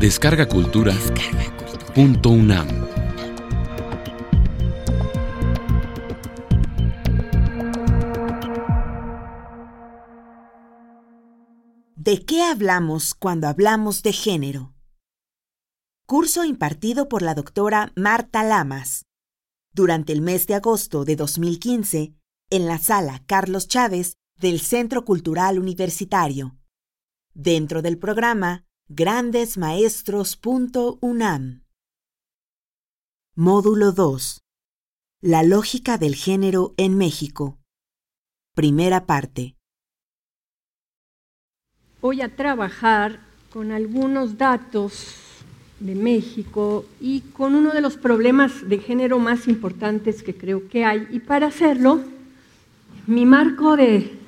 Descarga Cultura. Punto UNAM. ¿De qué hablamos cuando hablamos de género? Curso impartido por la doctora Marta Lamas. Durante el mes de agosto de 2015, en la sala Carlos Chávez del Centro Cultural Universitario. Dentro del programa grandesmaestros.unam. Módulo 2. La lógica del género en México. Primera parte. Voy a trabajar con algunos datos de México y con uno de los problemas de género más importantes que creo que hay. Y para hacerlo, mi marco de,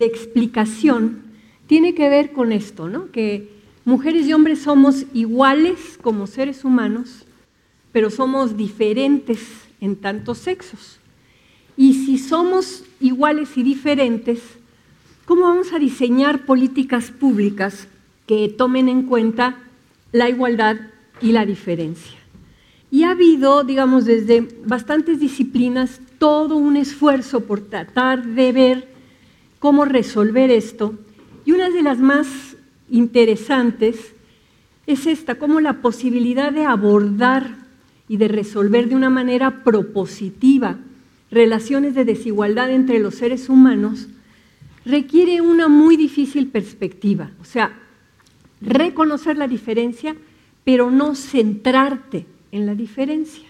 explicación tiene que ver con esto, ¿no? Que mujeres y hombres somos iguales como seres humanos, pero somos diferentes en tantos sexos. Y si somos iguales y diferentes, ¿cómo vamos a diseñar políticas públicas que tomen en cuenta la igualdad y la diferencia? Y ha habido, digamos, desde bastantes disciplinas todo un esfuerzo por tratar de ver cómo resolver esto. Y una de las más interesantes es esta, como la posibilidad de abordar y de resolver de una manera propositiva relaciones de desigualdad entre los seres humanos requiere una muy difícil perspectiva. O sea, reconocer la diferencia, pero no centrarte en la diferencia.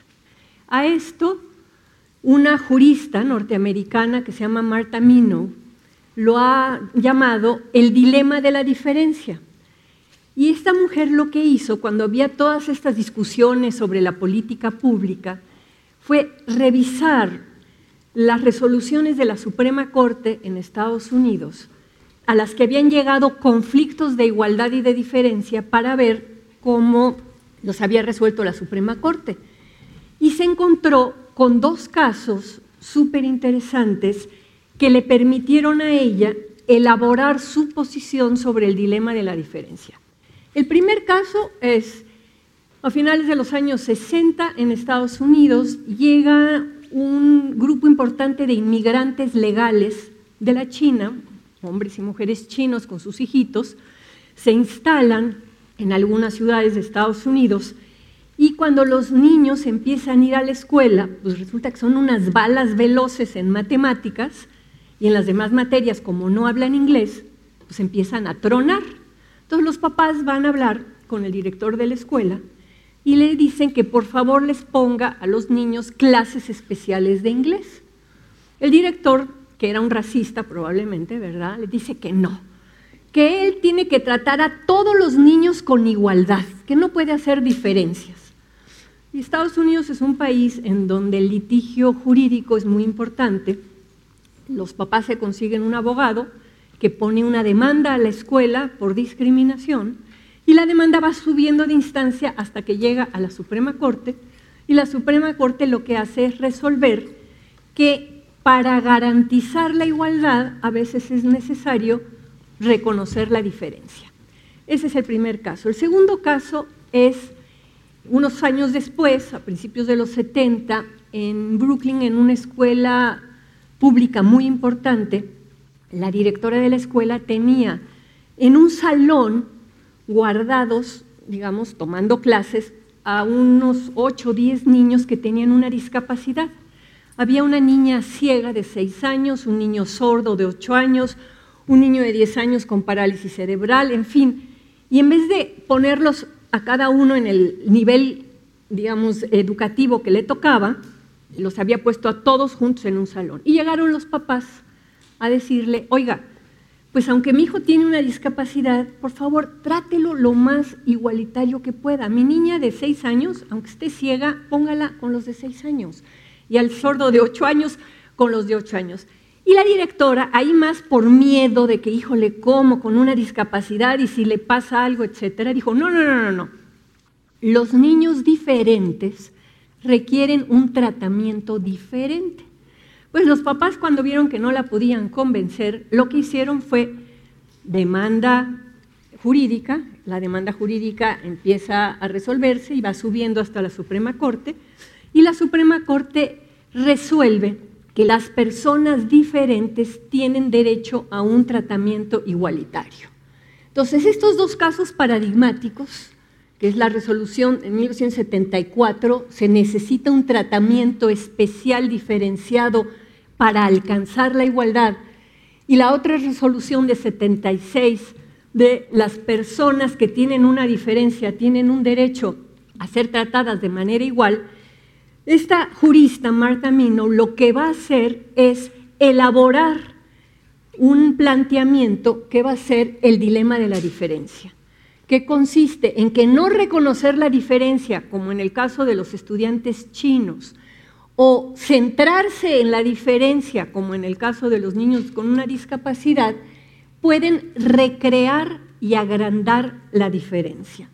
A esto, una jurista norteamericana que se llama Martha Minow lo ha llamado el dilema de la diferencia. Y esta mujer lo que hizo cuando había todas estas discusiones sobre la política pública fue revisar las resoluciones de la Suprema Corte en Estados Unidos a las que habían llegado conflictos de igualdad y de diferencia para ver cómo los había resuelto la Suprema Corte. Y se encontró con dos casos súper interesantes que le permitieron a ella elaborar su posición sobre el dilema de la diferencia. El primer caso es, a finales de los años 60 en Estados Unidos llega un grupo importante de inmigrantes legales de la China, hombres y mujeres chinos con sus hijitos, se instalan en algunas ciudades de Estados Unidos y cuando los niños empiezan a ir a la escuela, pues resulta que son unas balas veloces en matemáticas y en las demás materias, como no hablan inglés, pues empiezan a tronar. Entonces los papás van a hablar con el director de la escuela y le dicen que por favor les ponga a los niños clases especiales de inglés. El director, que era un racista probablemente, ¿verdad? Le dice que no, que él tiene que tratar a todos los niños con igualdad, que no puede hacer diferencias. Y Estados Unidos es un país en donde el litigio jurídico es muy importante los papás se consiguen un abogado que pone una demanda a la escuela por discriminación y la demanda va subiendo de instancia hasta que llega a la Suprema Corte y la Suprema Corte lo que hace es resolver que para garantizar la igualdad a veces es necesario reconocer la diferencia. Ese es el primer caso. El segundo caso es unos años después, a principios de los 70, en Brooklyn, en una escuela pública muy importante, la directora de la escuela tenía en un salón guardados, digamos, tomando clases, a unos 8 o 10 niños que tenían una discapacidad. Había una niña ciega de 6 años, un niño sordo de 8 años, un niño de 10 años con parálisis cerebral, en fin. Y en vez de ponerlos a cada uno en el nivel, digamos, educativo que le tocaba, los había puesto a todos juntos en un salón. Y llegaron los papás a decirle, oiga, pues aunque mi hijo tiene una discapacidad, por favor, trátelo lo más igualitario que pueda. Mi niña de seis años, aunque esté ciega, póngala con los de seis años. Y al sordo de ocho años, con los de ocho años. Y la directora, ahí más por miedo de que, híjole, ¿cómo? Con una discapacidad y si le pasa algo, etcétera, dijo, no, no, no, no, no. Los niños diferentes requieren un tratamiento diferente. Pues los papás cuando vieron que no la podían convencer, lo que hicieron fue demanda jurídica, la demanda jurídica empieza a resolverse y va subiendo hasta la Suprema Corte, y la Suprema Corte resuelve que las personas diferentes tienen derecho a un tratamiento igualitario. Entonces, estos dos casos paradigmáticos, que es la resolución en 1974, se necesita un tratamiento especial diferenciado para alcanzar la igualdad, y la otra resolución de 76 de las personas que tienen una diferencia, tienen un derecho a ser tratadas de manera igual, esta jurista, Marta Mino, lo que va a hacer es elaborar un planteamiento que va a ser el dilema de la diferencia, que consiste en que no reconocer la diferencia, como en el caso de los estudiantes chinos, o centrarse en la diferencia, como en el caso de los niños con una discapacidad, pueden recrear y agrandar la diferencia.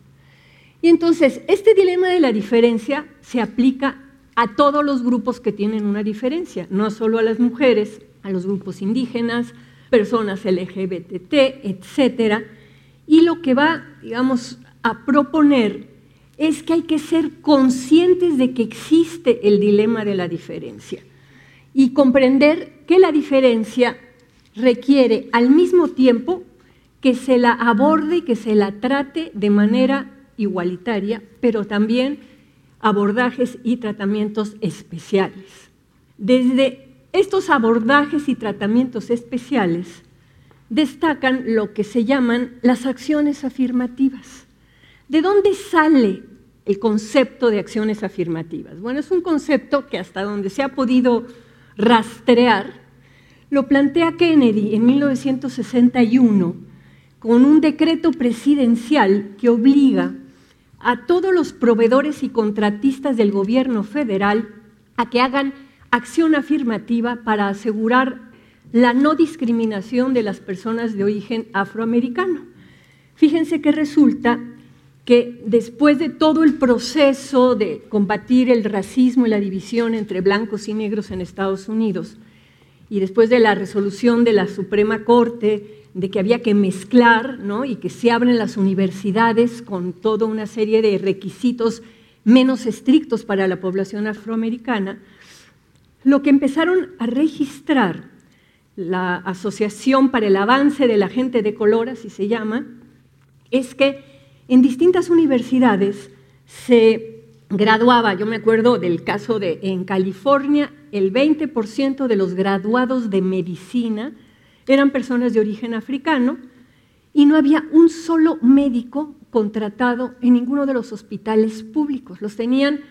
Y entonces, este dilema de la diferencia se aplica a todos los grupos que tienen una diferencia, no solo a las mujeres, a los grupos indígenas, personas LGBT, etcétera. Y lo que va, digamos, a proponer es que hay que ser conscientes de que existe el dilema de la diferencia y comprender que la diferencia requiere al mismo tiempo que se la aborde y que se la trate de manera igualitaria, pero también abordajes y tratamientos especiales. Desde estos abordajes y tratamientos especiales destacan lo que se llaman las acciones afirmativas. ¿De dónde sale el concepto de acciones afirmativas? Bueno, es un concepto que hasta donde se ha podido rastrear, lo plantea Kennedy en 1961 con un decreto presidencial que obliga a todos los proveedores y contratistas del gobierno federal a que hagan acción afirmativa para asegurar la no discriminación de las personas de origen afroamericano. Fíjense que resulta que después de todo el proceso de combatir el racismo y la división entre blancos y negros en Estados Unidos, y después de la resolución de la Suprema Corte de que había que mezclar ¿no? y que se abren las universidades con toda una serie de requisitos menos estrictos para la población afroamericana, lo que empezaron a registrar la Asociación para el Avance de la Gente de Color, así se llama, es que en distintas universidades se graduaba, yo me acuerdo del caso de en California, el 20% de los graduados de medicina eran personas de origen africano y no había un solo médico contratado en ninguno de los hospitales públicos. Los tenían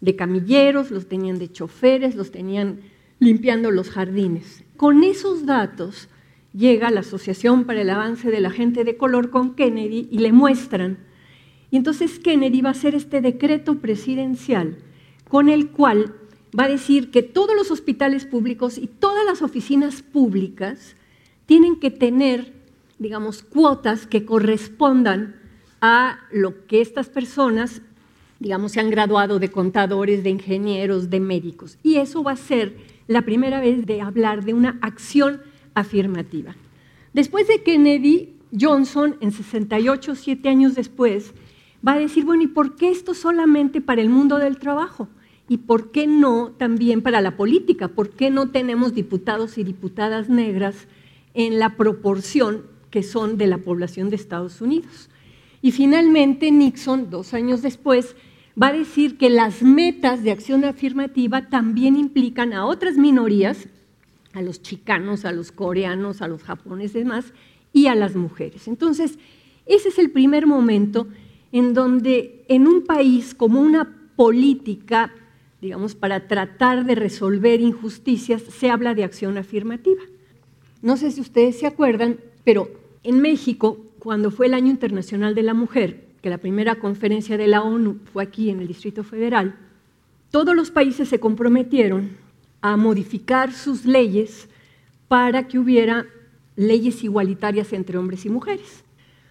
de camilleros, los tenían de choferes, los tenían limpiando los jardines. Con esos datos llega la Asociación para el Avance de la Gente de Color con Kennedy y le muestran y entonces Kennedy va a hacer este decreto presidencial con el cual va a decir que todos los hospitales públicos y todas las oficinas públicas tienen que tener, digamos, cuotas que correspondan a lo que estas personas, digamos, se han graduado de contadores, de ingenieros, de médicos. Y eso va a ser la primera vez de hablar de una acción afirmativa. Después de Kennedy, Johnson, en 68, siete años después, va a decir, bueno, ¿y por qué esto solamente para el mundo del trabajo? ¿Y por qué no también para la política? ¿Por qué no tenemos diputados y diputadas negras en la proporción que son de la población de Estados Unidos? Y finalmente Nixon, dos años después, va a decir que las metas de acción afirmativa también implican a otras minorías, a los chicanos, a los coreanos, a los japoneses más, y a las mujeres. Entonces, ese es el primer momento en donde en un país como una política, digamos, para tratar de resolver injusticias, se habla de acción afirmativa. No sé si ustedes se acuerdan, pero en México, cuando fue el Año Internacional de la Mujer, que la primera conferencia de la ONU fue aquí en el Distrito Federal, todos los países se comprometieron a modificar sus leyes para que hubiera leyes igualitarias entre hombres y mujeres.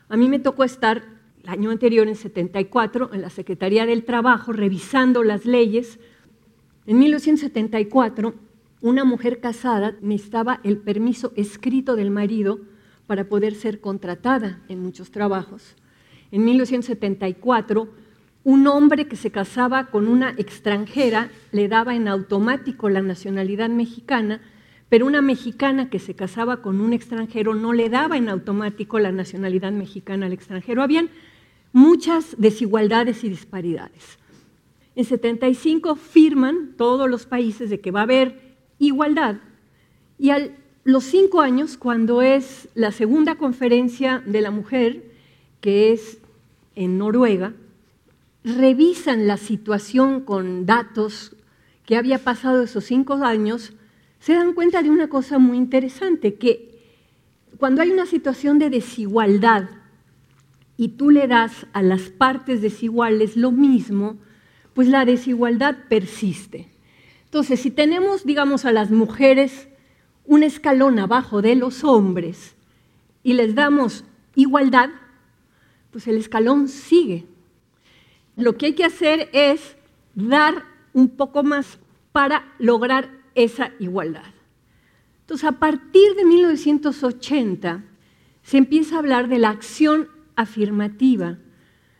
A mí me tocó estar el año anterior, en 74, en la Secretaría del Trabajo, revisando las leyes. En 1974, una mujer casada necesitaba el permiso escrito del marido para poder ser contratada en muchos trabajos. En 1974, un hombre que se casaba con una extranjera le daba en automático la nacionalidad mexicana, pero una mexicana que se casaba con un extranjero no le daba en automático la nacionalidad mexicana al extranjero. Habían muchas desigualdades y disparidades. En 75 firman todos los países de que va a haber igualdad y a los cinco años, cuando es la segunda conferencia de la mujer, que es en Noruega, revisan la situación con datos que había pasado esos cinco años, se dan cuenta de una cosa muy interesante, que cuando hay una situación de desigualdad y tú le das a las partes desiguales lo mismo, pues la desigualdad persiste. Entonces, si tenemos, digamos, a las mujeres un escalón abajo de los hombres y les damos igualdad, pues el escalón sigue. Lo que hay que hacer es dar un poco más para lograr esa igualdad. Entonces, a partir de 1980 se empieza a hablar de la acción afirmativa,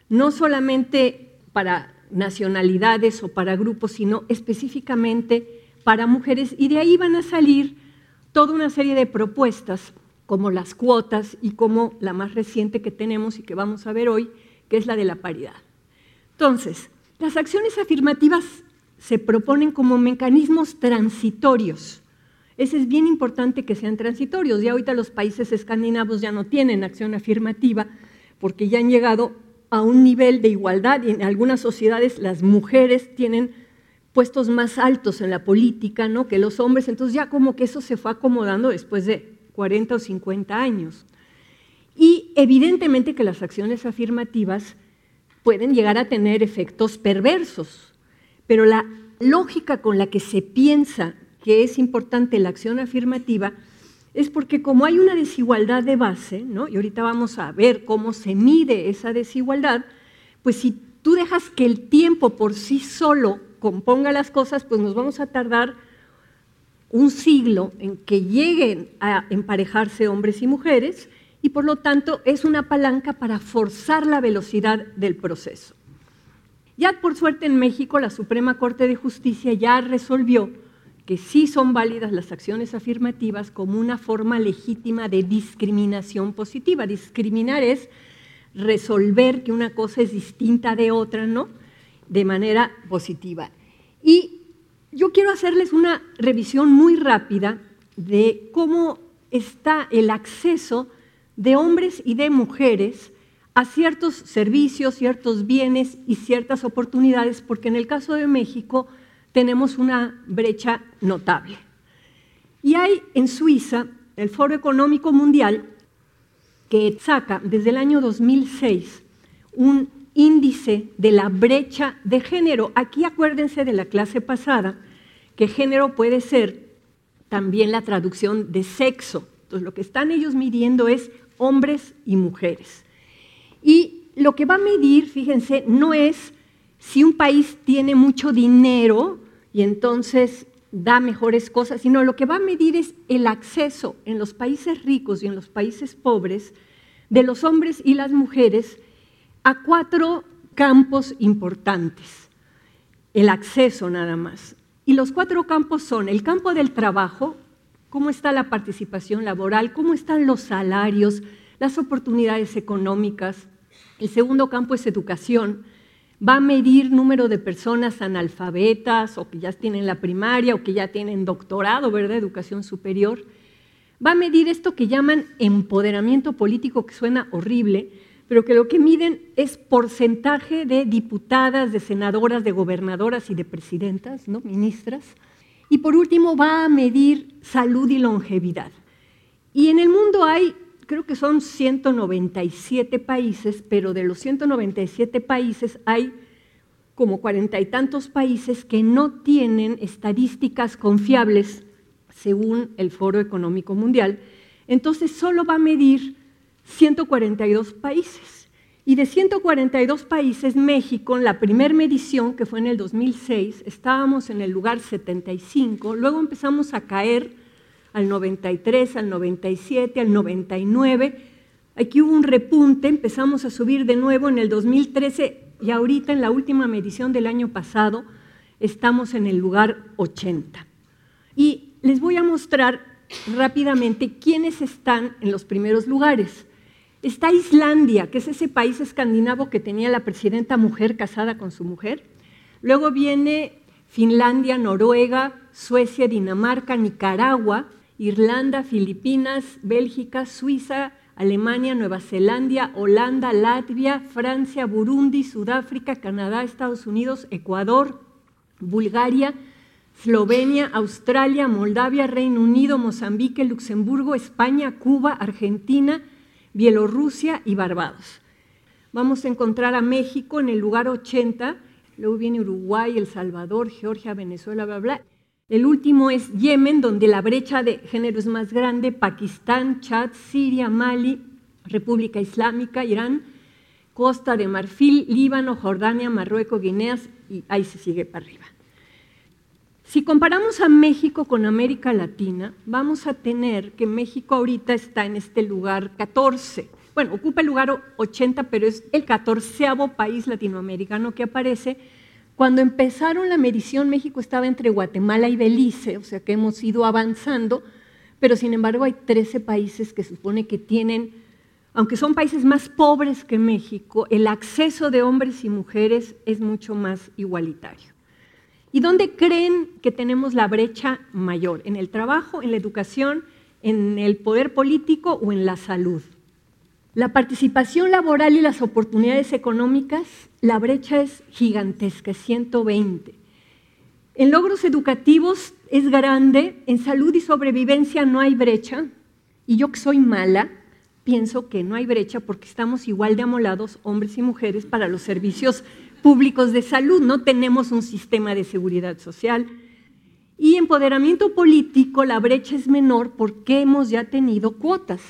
no solamente para nacionalidades o para grupos, sino específicamente para mujeres, y de ahí van a salir toda una serie de propuestas, como las cuotas y como la más reciente que tenemos y que vamos a ver hoy, que es la de la paridad. Entonces, las acciones afirmativas se proponen como mecanismos transitorios. Ese es bien importante que sean transitorios. Ya ahorita los países escandinavos ya no tienen acción afirmativa porque ya han llegado a un nivel de igualdad y en algunas sociedades las mujeres tienen puestos más altos en la política ¿no? que los hombres, entonces ya como que eso se fue acomodando después de 40 o 50 años. Y evidentemente que las acciones afirmativas pueden llegar a tener efectos perversos, pero la lógica con la que se piensa que es importante la acción afirmativa es porque como hay una desigualdad de base, ¿no? y ahorita vamos a ver cómo se mide esa desigualdad, pues si tú dejas que el tiempo por sí solo componga las cosas, pues nos vamos a tardar un siglo en que lleguen a emparejarse hombres y mujeres y por lo tanto es una palanca para forzar la velocidad del proceso. Ya por suerte en México la Suprema Corte de Justicia ya resolvió que sí son válidas las acciones afirmativas como una forma legítima de discriminación positiva. Discriminar es resolver que una cosa es distinta de otra, ¿no? De manera positiva. Y yo quiero hacerles una revisión muy rápida de cómo está el acceso de hombres y de mujeres a ciertos servicios, ciertos bienes y ciertas oportunidades, porque en el caso de México tenemos una brecha notable. Y hay en Suiza el Foro Económico Mundial que saca desde el año 2006 un índice de la brecha de género. Aquí acuérdense de la clase pasada, que género puede ser también la traducción de sexo. Entonces lo que están ellos midiendo es hombres y mujeres. Y lo que va a medir, fíjense, no es si un país tiene mucho dinero y entonces da mejores cosas, sino lo que va a medir es el acceso en los países ricos y en los países pobres de los hombres y las mujeres a cuatro campos importantes. El acceso nada más. Y los cuatro campos son el campo del trabajo, cómo está la participación laboral, cómo están los salarios, las oportunidades económicas. El segundo campo es educación, va a medir número de personas analfabetas o que ya tienen la primaria o que ya tienen doctorado, ¿verdad? Educación superior. Va a medir esto que llaman empoderamiento político, que suena horrible, pero que lo que miden es porcentaje de diputadas, de senadoras, de gobernadoras y de presidentas, ¿no? ministras. Y por último va a medir salud y longevidad. Y en el mundo hay creo que son 197 países, pero de los 197 países hay como cuarenta y tantos países que no tienen estadísticas confiables según el Foro Económico Mundial. Entonces solo va a medir 142 países. Y de 142 países, México, en la primera medición, que fue en el 2006, estábamos en el lugar 75, luego empezamos a caer al 93, al 97, al 99. Aquí hubo un repunte, empezamos a subir de nuevo en el 2013 y ahorita en la última medición del año pasado estamos en el lugar 80. Y les voy a mostrar rápidamente quiénes están en los primeros lugares. Está Islandia, que es ese país escandinavo que tenía la presidenta mujer casada con su mujer. Luego viene Finlandia, Noruega, Suecia, Dinamarca, Nicaragua, Irlanda, Filipinas, Bélgica, Suiza, Alemania, Nueva Zelanda, Holanda, Latvia, Francia, Burundi, Sudáfrica, Canadá, Estados Unidos, Ecuador, Bulgaria, Eslovenia, Australia, Moldavia, Reino Unido, Mozambique, Luxemburgo, España, Cuba, Argentina, Bielorrusia y Barbados. Vamos a encontrar a México en el lugar 80, luego viene Uruguay, El Salvador, Georgia, Venezuela, bla, bla. El último es Yemen, donde la brecha de género es más grande, Pakistán, Chad, Siria, Mali, República Islámica, Irán, Costa de Marfil, Líbano, Jordania, Marruecos, Guineas, y ahí se sigue para arriba. Si comparamos a México con América Latina, vamos a tener que México ahorita está en este lugar 14. Bueno, ocupa el lugar 80, pero es el catorceavo país latinoamericano que aparece cuando empezaron la medición, México estaba entre Guatemala y Belice, o sea que hemos ido avanzando, pero sin embargo hay 13 países que supone que tienen, aunque son países más pobres que México, el acceso de hombres y mujeres es mucho más igualitario. ¿Y dónde creen que tenemos la brecha mayor? ¿En el trabajo, en la educación, en el poder político o en la salud? La participación laboral y las oportunidades económicas, la brecha es gigantesca, es 120. En logros educativos es grande, en salud y sobrevivencia no hay brecha, y yo que soy mala, pienso que no hay brecha porque estamos igual de amolados, hombres y mujeres, para los servicios públicos de salud, no tenemos un sistema de seguridad social. Y empoderamiento político, la brecha es menor porque hemos ya tenido cuotas.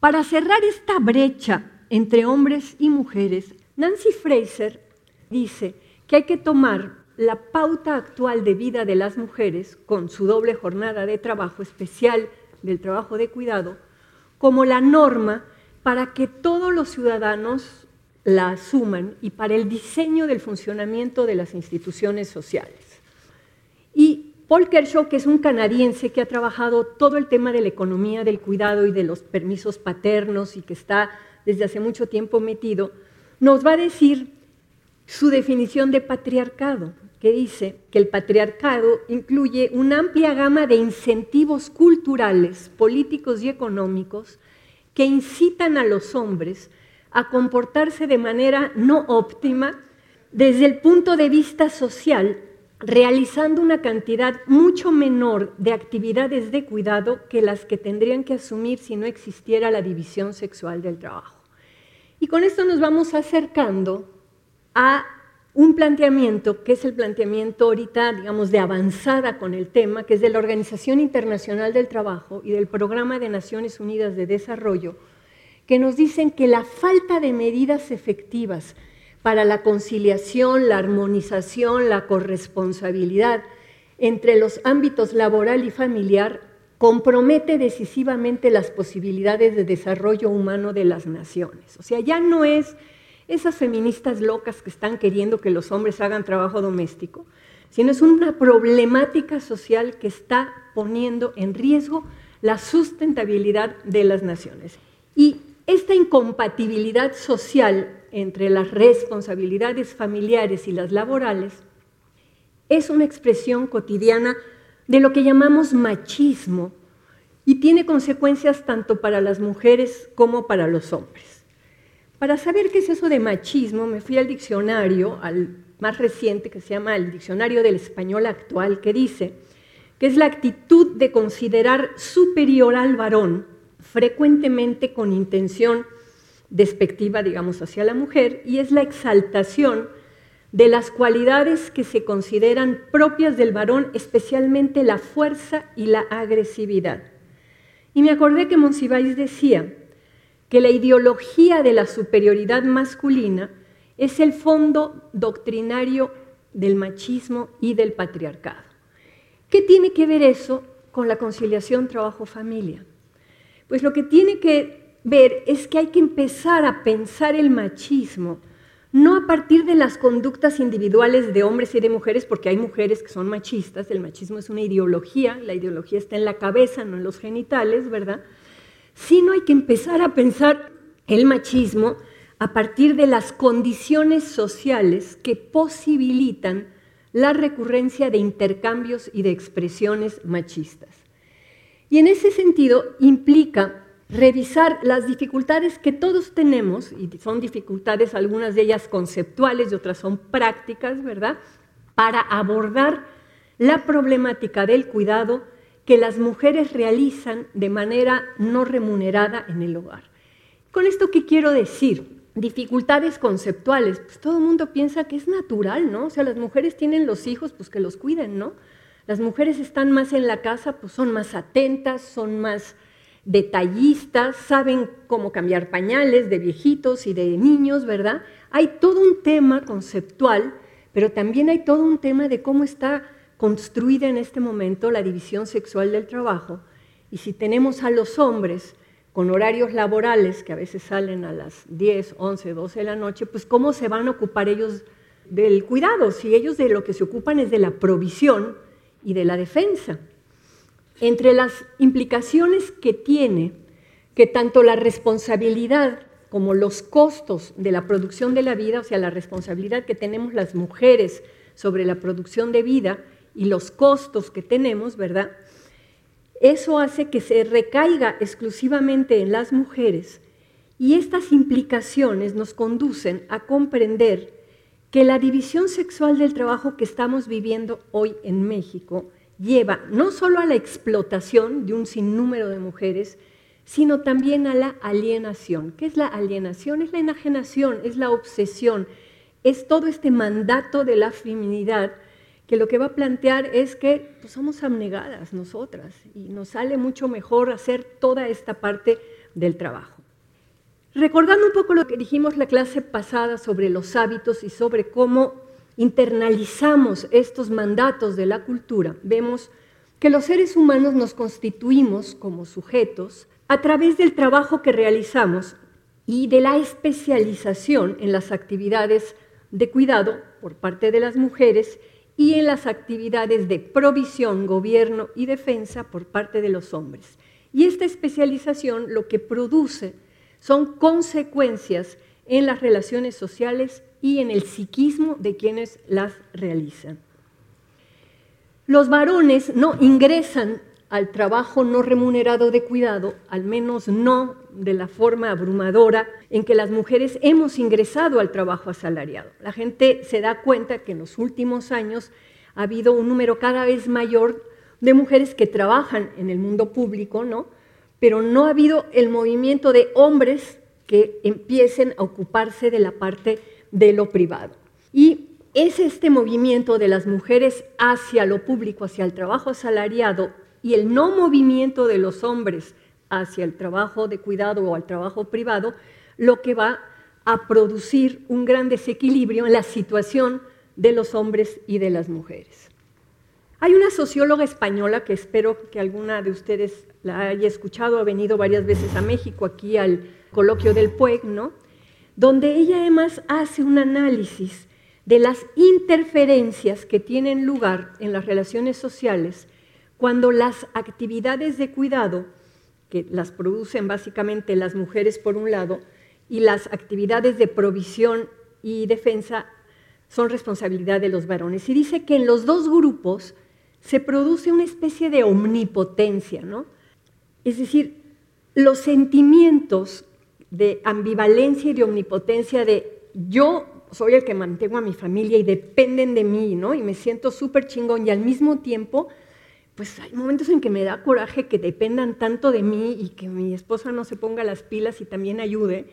Para cerrar esta brecha entre hombres y mujeres, Nancy Fraser dice que hay que tomar la pauta actual de vida de las mujeres, con su doble jornada de trabajo especial del trabajo de cuidado, como la norma para que todos los ciudadanos la asuman y para el diseño del funcionamiento de las instituciones sociales. Y Paul Kershaw, que es un canadiense que ha trabajado todo el tema de la economía del cuidado y de los permisos paternos y que está desde hace mucho tiempo metido, nos va a decir su definición de patriarcado, que dice que el patriarcado incluye una amplia gama de incentivos culturales, políticos y económicos que incitan a los hombres a comportarse de manera no óptima desde el punto de vista social realizando una cantidad mucho menor de actividades de cuidado que las que tendrían que asumir si no existiera la división sexual del trabajo. Y con esto nos vamos acercando a un planteamiento que es el planteamiento ahorita, digamos, de avanzada con el tema, que es de la Organización Internacional del Trabajo y del Programa de Naciones Unidas de Desarrollo, que nos dicen que la falta de medidas efectivas para la conciliación, la armonización, la corresponsabilidad entre los ámbitos laboral y familiar compromete decisivamente las posibilidades de desarrollo humano de las naciones. O sea, ya no es esas feministas locas que están queriendo que los hombres hagan trabajo doméstico, sino es una problemática social que está poniendo en riesgo la sustentabilidad de las naciones. Y esta incompatibilidad social entre las responsabilidades familiares y las laborales es una expresión cotidiana de lo que llamamos machismo y tiene consecuencias tanto para las mujeres como para los hombres. Para saber qué es eso de machismo, me fui al diccionario, al más reciente, que se llama el Diccionario del Español Actual, que dice que es la actitud de considerar superior al varón, frecuentemente con intención despectiva, digamos, hacia la mujer, y es la exaltación de las cualidades que se consideran propias del varón, especialmente la fuerza y la agresividad. Y me acordé que Monsiváis decía que la ideología de la superioridad masculina es el fondo doctrinario del machismo y del patriarcado. ¿Qué tiene que ver eso con la conciliación trabajo-familia? Pues lo que tiene que ver es que hay que empezar a pensar el machismo no a partir de las conductas individuales de hombres y de mujeres, porque hay mujeres que son machistas, el machismo es una ideología, la ideología está en la cabeza, no en los genitales, ¿verdad? Sino hay que empezar a pensar el machismo a partir de las condiciones sociales que posibilitan la recurrencia de intercambios y de expresiones machistas. Y en ese sentido implica revisar las dificultades que todos tenemos, y son dificultades algunas de ellas conceptuales y otras son prácticas, ¿verdad? Para abordar la problemática del cuidado que las mujeres realizan de manera no remunerada en el hogar. Con esto, ¿qué quiero decir? Dificultades conceptuales. Pues todo el mundo piensa que es natural, ¿no? O sea, las mujeres tienen los hijos, pues que los cuiden, ¿no? Las mujeres están más en la casa, pues son más atentas, son más detallistas, saben cómo cambiar pañales de viejitos y de niños, ¿verdad? Hay todo un tema conceptual, pero también hay todo un tema de cómo está construida en este momento la división sexual del trabajo. Y si tenemos a los hombres con horarios laborales que a veces salen a las 10, 11, 12 de la noche, pues cómo se van a ocupar ellos del cuidado, si ellos de lo que se ocupan es de la provisión y de la defensa entre las implicaciones que tiene que tanto la responsabilidad como los costos de la producción de la vida, o sea, la responsabilidad que tenemos las mujeres sobre la producción de vida y los costos que tenemos, ¿verdad? Eso hace que se recaiga exclusivamente en las mujeres y estas implicaciones nos conducen a comprender que la división sexual del trabajo que estamos viviendo hoy en México lleva no solo a la explotación de un sinnúmero de mujeres, sino también a la alienación. ¿Qué es la alienación? Es la enajenación, es la obsesión, es todo este mandato de la feminidad que lo que va a plantear es que pues, somos abnegadas nosotras y nos sale mucho mejor hacer toda esta parte del trabajo. Recordando un poco lo que dijimos la clase pasada sobre los hábitos y sobre cómo internalizamos estos mandatos de la cultura, vemos que los seres humanos nos constituimos como sujetos a través del trabajo que realizamos y de la especialización en las actividades de cuidado por parte de las mujeres y en las actividades de provisión, gobierno y defensa por parte de los hombres. Y esta especialización lo que produce son consecuencias en las relaciones sociales y en el psiquismo de quienes las realizan. Los varones no ingresan al trabajo no remunerado de cuidado, al menos no de la forma abrumadora en que las mujeres hemos ingresado al trabajo asalariado. La gente se da cuenta que en los últimos años ha habido un número cada vez mayor de mujeres que trabajan en el mundo público, ¿no? Pero no ha habido el movimiento de hombres que empiecen a ocuparse de la parte de lo privado. Y es este movimiento de las mujeres hacia lo público, hacia el trabajo asalariado y el no movimiento de los hombres hacia el trabajo de cuidado o al trabajo privado, lo que va a producir un gran desequilibrio en la situación de los hombres y de las mujeres. Hay una socióloga española que espero que alguna de ustedes la haya escuchado, ha venido varias veces a México, aquí al coloquio del PUEG, ¿no? donde ella además hace un análisis de las interferencias que tienen lugar en las relaciones sociales cuando las actividades de cuidado, que las producen básicamente las mujeres por un lado, y las actividades de provisión y defensa son responsabilidad de los varones. Y dice que en los dos grupos se produce una especie de omnipotencia, ¿no? Es decir, los sentimientos de ambivalencia y de omnipotencia de yo soy el que mantengo a mi familia y dependen de mí, ¿no? Y me siento súper chingón y al mismo tiempo, pues hay momentos en que me da coraje que dependan tanto de mí y que mi esposa no se ponga las pilas y también ayude.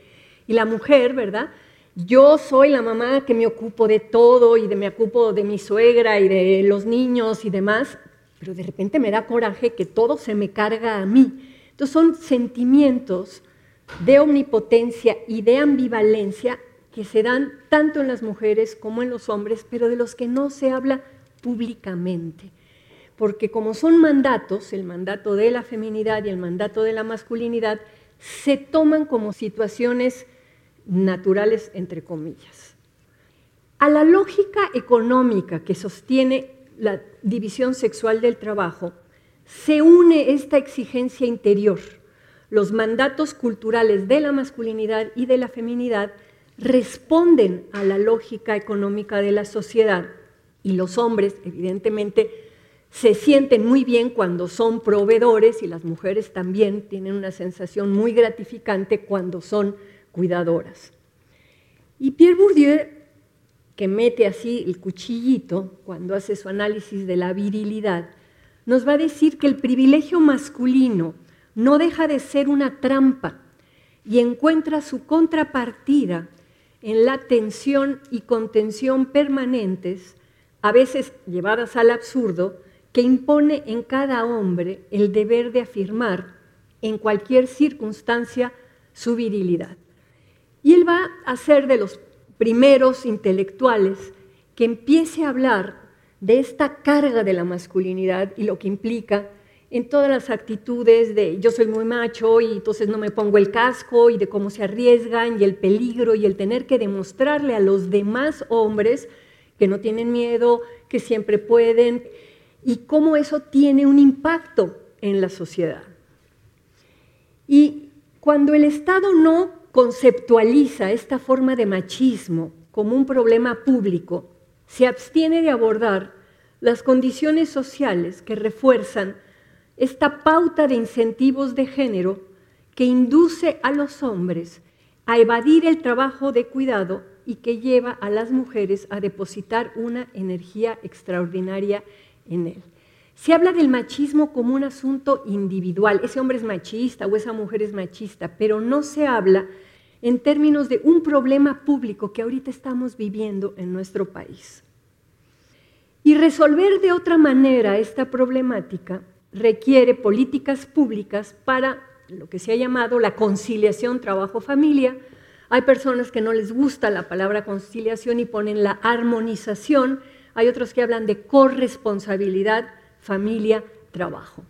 Y la mujer, ¿verdad? Yo soy la mamá que me ocupo de todo y de, me ocupo de mi suegra y de los niños y demás, pero de repente me da coraje que todo se me carga a mí. Entonces son sentimientos de omnipotencia y de ambivalencia que se dan tanto en las mujeres como en los hombres, pero de los que no se habla públicamente. porque como son mandatos, el mandato de la feminidad y el mandato de la masculinidad, se toman como situaciones naturales, entre comillas. A la lógica económica que sostiene la división sexual del trabajo, se une esta exigencia interior. Los mandatos culturales de la masculinidad y de la feminidad responden a la lógica económica de la sociedad y los hombres, evidentemente, se sienten muy bien cuando son proveedores y las mujeres también tienen una sensación muy gratificante cuando son cuidadoras. Y Pierre Bourdieu, que mete así el cuchillito cuando hace su análisis de la virilidad, nos va a decir que el privilegio masculino no deja de ser una trampa y encuentra su contrapartida en la tensión y contención permanentes, a veces llevadas al absurdo, que impone en cada hombre el deber de afirmar en cualquier circunstancia su virilidad. Y él va a ser de los primeros intelectuales que empiece a hablar de esta carga de la masculinidad y lo que implica en todas las actitudes de yo soy muy macho y entonces no me pongo el casco y de cómo se arriesgan y el peligro y el tener que demostrarle a los demás hombres que no tienen miedo, que siempre pueden y cómo eso tiene un impacto en la sociedad. Y cuando el Estado no conceptualiza esta forma de machismo como un problema público, se abstiene de abordar las condiciones sociales que refuerzan esta pauta de incentivos de género que induce a los hombres a evadir el trabajo de cuidado y que lleva a las mujeres a depositar una energía extraordinaria en él. Se habla del machismo como un asunto individual, ese hombre es machista o esa mujer es machista, pero no se habla en términos de un problema público que ahorita estamos viviendo en nuestro país. Y resolver de otra manera esta problemática requiere políticas públicas para lo que se ha llamado la conciliación trabajo-familia. Hay personas que no les gusta la palabra conciliación y ponen la armonización. Hay otros que hablan de corresponsabilidad, familia, trabajo.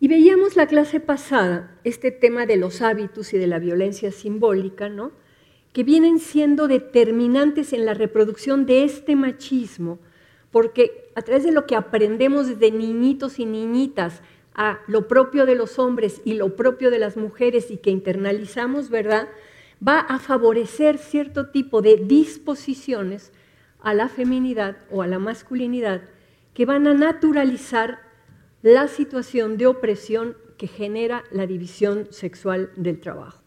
Y veíamos la clase pasada este tema de los hábitos y de la violencia simbólica, ¿no? que vienen siendo determinantes en la reproducción de este machismo, porque a través de lo que aprendemos desde niñitos y niñitas a lo propio de los hombres y lo propio de las mujeres y que internalizamos, ¿verdad? Va a favorecer cierto tipo de disposiciones a la feminidad o a la masculinidad que van a naturalizar la situación de opresión que genera la división sexual del trabajo.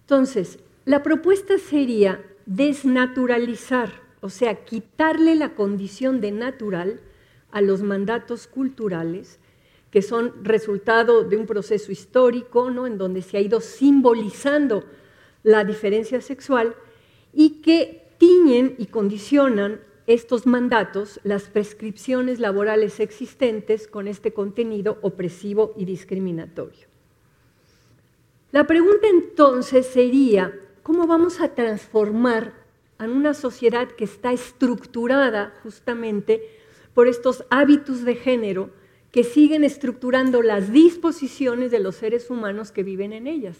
Entonces, la propuesta sería desnaturalizar, o sea, quitarle la condición de natural a los mandatos culturales que son resultado de un proceso histórico, ¿no? en donde se ha ido simbolizando la diferencia sexual y que tiñen y condicionan estos mandatos las prescripciones laborales existentes con este contenido opresivo y discriminatorio. La pregunta entonces sería, ¿cómo vamos a transformar en una sociedad que está estructurada justamente por estos hábitos de género que siguen estructurando las disposiciones de los seres humanos que viven en ellas?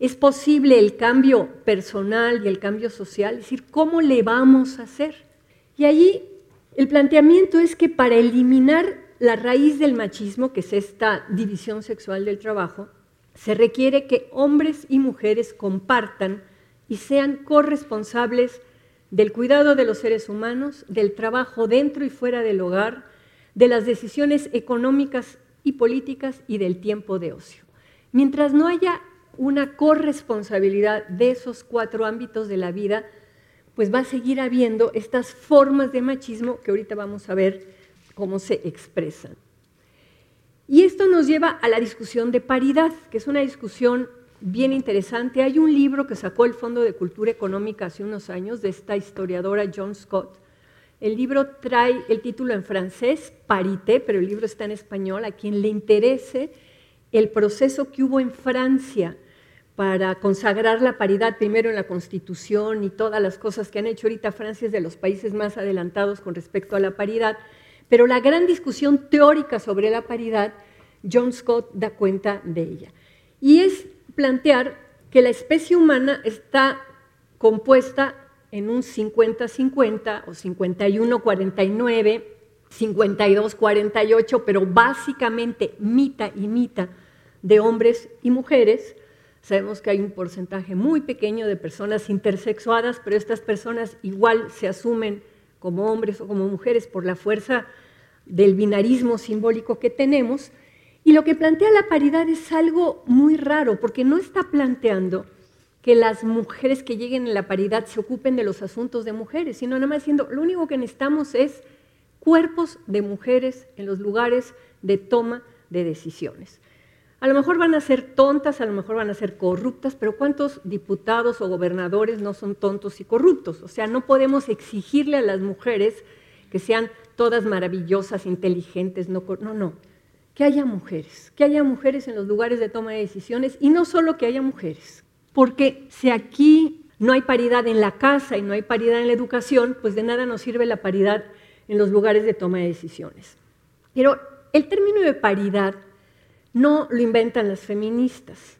¿Es posible el cambio personal y el cambio social? Es decir, ¿cómo le vamos a hacer? Y allí el planteamiento es que para eliminar la raíz del machismo, que es esta división sexual del trabajo, se requiere que hombres y mujeres compartan y sean corresponsables del cuidado de los seres humanos, del trabajo dentro y fuera del hogar, de las decisiones económicas y políticas y del tiempo de ocio. Mientras no haya una corresponsabilidad de esos cuatro ámbitos de la vida, pues va a seguir habiendo estas formas de machismo que ahorita vamos a ver cómo se expresan. Y esto nos lleva a la discusión de paridad, que es una discusión bien interesante. Hay un libro que sacó el Fondo de Cultura Económica hace unos años de esta historiadora John Scott. El libro trae el título en francés, Parité, pero el libro está en español. A quien le interese el proceso que hubo en Francia para consagrar la paridad primero en la Constitución y todas las cosas que han hecho ahorita Francia es de los países más adelantados con respecto a la paridad, Pero la gran discusión teórica sobre la paridad, John Scott da cuenta de ella. Y es plantear que la especie humana está compuesta en un 50-50 o 51-49, 52-48, pero básicamente mitad y mitad de hombres y mujeres. Sabemos que hay un porcentaje muy pequeño de personas intersexuadas, pero estas personas igual se asumen como hombres o como mujeres por la fuerza del binarismo simbólico que tenemos. Y lo que plantea la paridad es algo muy raro, porque no está planteando que las mujeres que lleguen a la paridad se ocupen de los asuntos de mujeres, sino nada más diciendo, lo único que necesitamos es cuerpos de mujeres en los lugares de toma de decisiones. A lo mejor van a ser tontas, a lo mejor van a ser corruptas, pero ¿cuántos diputados o gobernadores no son tontos y corruptos? O sea, no podemos exigirle a las mujeres que sean todas maravillosas, inteligentes, no, no, no. Que haya mujeres, que haya mujeres en los lugares de toma de decisiones y no solo que haya mujeres, porque si aquí no hay paridad en la casa y no hay paridad en la educación, pues de nada nos sirve la paridad en los lugares de toma de decisiones. Pero el término de paridad no lo inventan las feministas.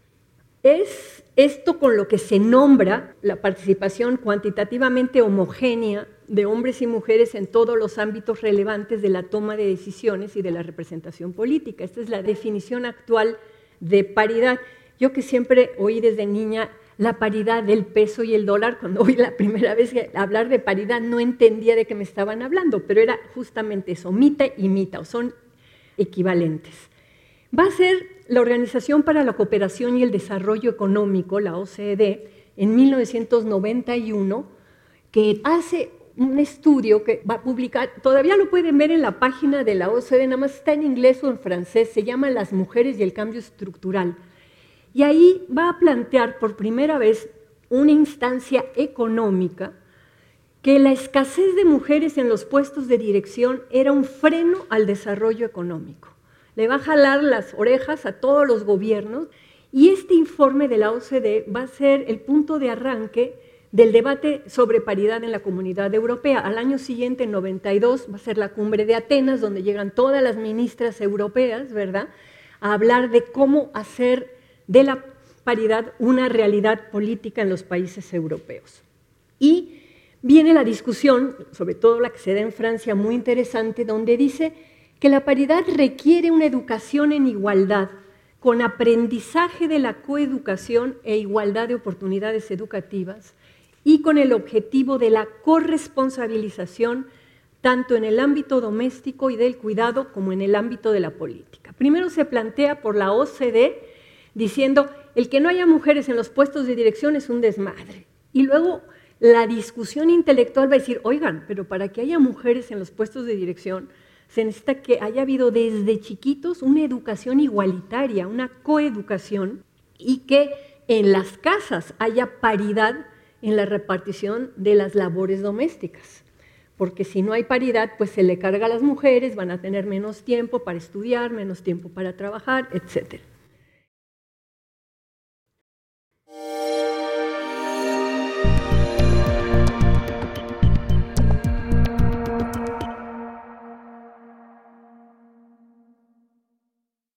Es esto con lo que se nombra la participación cuantitativamente homogénea de hombres y mujeres en todos los ámbitos relevantes de la toma de decisiones y de la representación política. Esta es la definición actual de paridad. Yo que siempre oí desde niña la paridad del peso y el dólar, cuando oí la primera vez hablar de paridad no entendía de qué me estaban hablando, pero era justamente eso, mita y mita, o son equivalentes. Va a ser la Organización para la Cooperación y el Desarrollo Económico, la OCDE, en 1991, que hace un estudio que va a publicar, todavía lo pueden ver en la página de la OCDE, nada más está en inglés o en francés, se llama Las mujeres y el cambio estructural. Y ahí va a plantear por primera vez una instancia económica que la escasez de mujeres en los puestos de dirección era un freno al desarrollo económico. Le va a jalar las orejas a todos los gobiernos y este informe de la OCDE va a ser el punto de arranque del debate sobre paridad en la comunidad europea. Al año siguiente, en 92, va a ser la cumbre de Atenas, donde llegan todas las ministras europeas, ¿verdad?, a hablar de cómo hacer de la paridad una realidad política en los países europeos. Y viene la discusión, sobre todo la que se da en Francia, muy interesante, donde dice que la paridad requiere una educación en igualdad, con aprendizaje de la coeducación e igualdad de oportunidades educativas y con el objetivo de la corresponsabilización tanto en el ámbito doméstico y del cuidado como en el ámbito de la política. Primero se plantea por la OCDE diciendo, el que no haya mujeres en los puestos de dirección es un desmadre. Y luego la discusión intelectual va a decir, oigan, pero para que haya mujeres en los puestos de dirección, se necesita que haya habido desde chiquitos una educación igualitaria, una coeducación, y que en las casas haya paridad en la repartición de las labores domésticas. Porque si no hay paridad, pues se le carga a las mujeres, van a tener menos tiempo para estudiar, menos tiempo para trabajar, etcétera.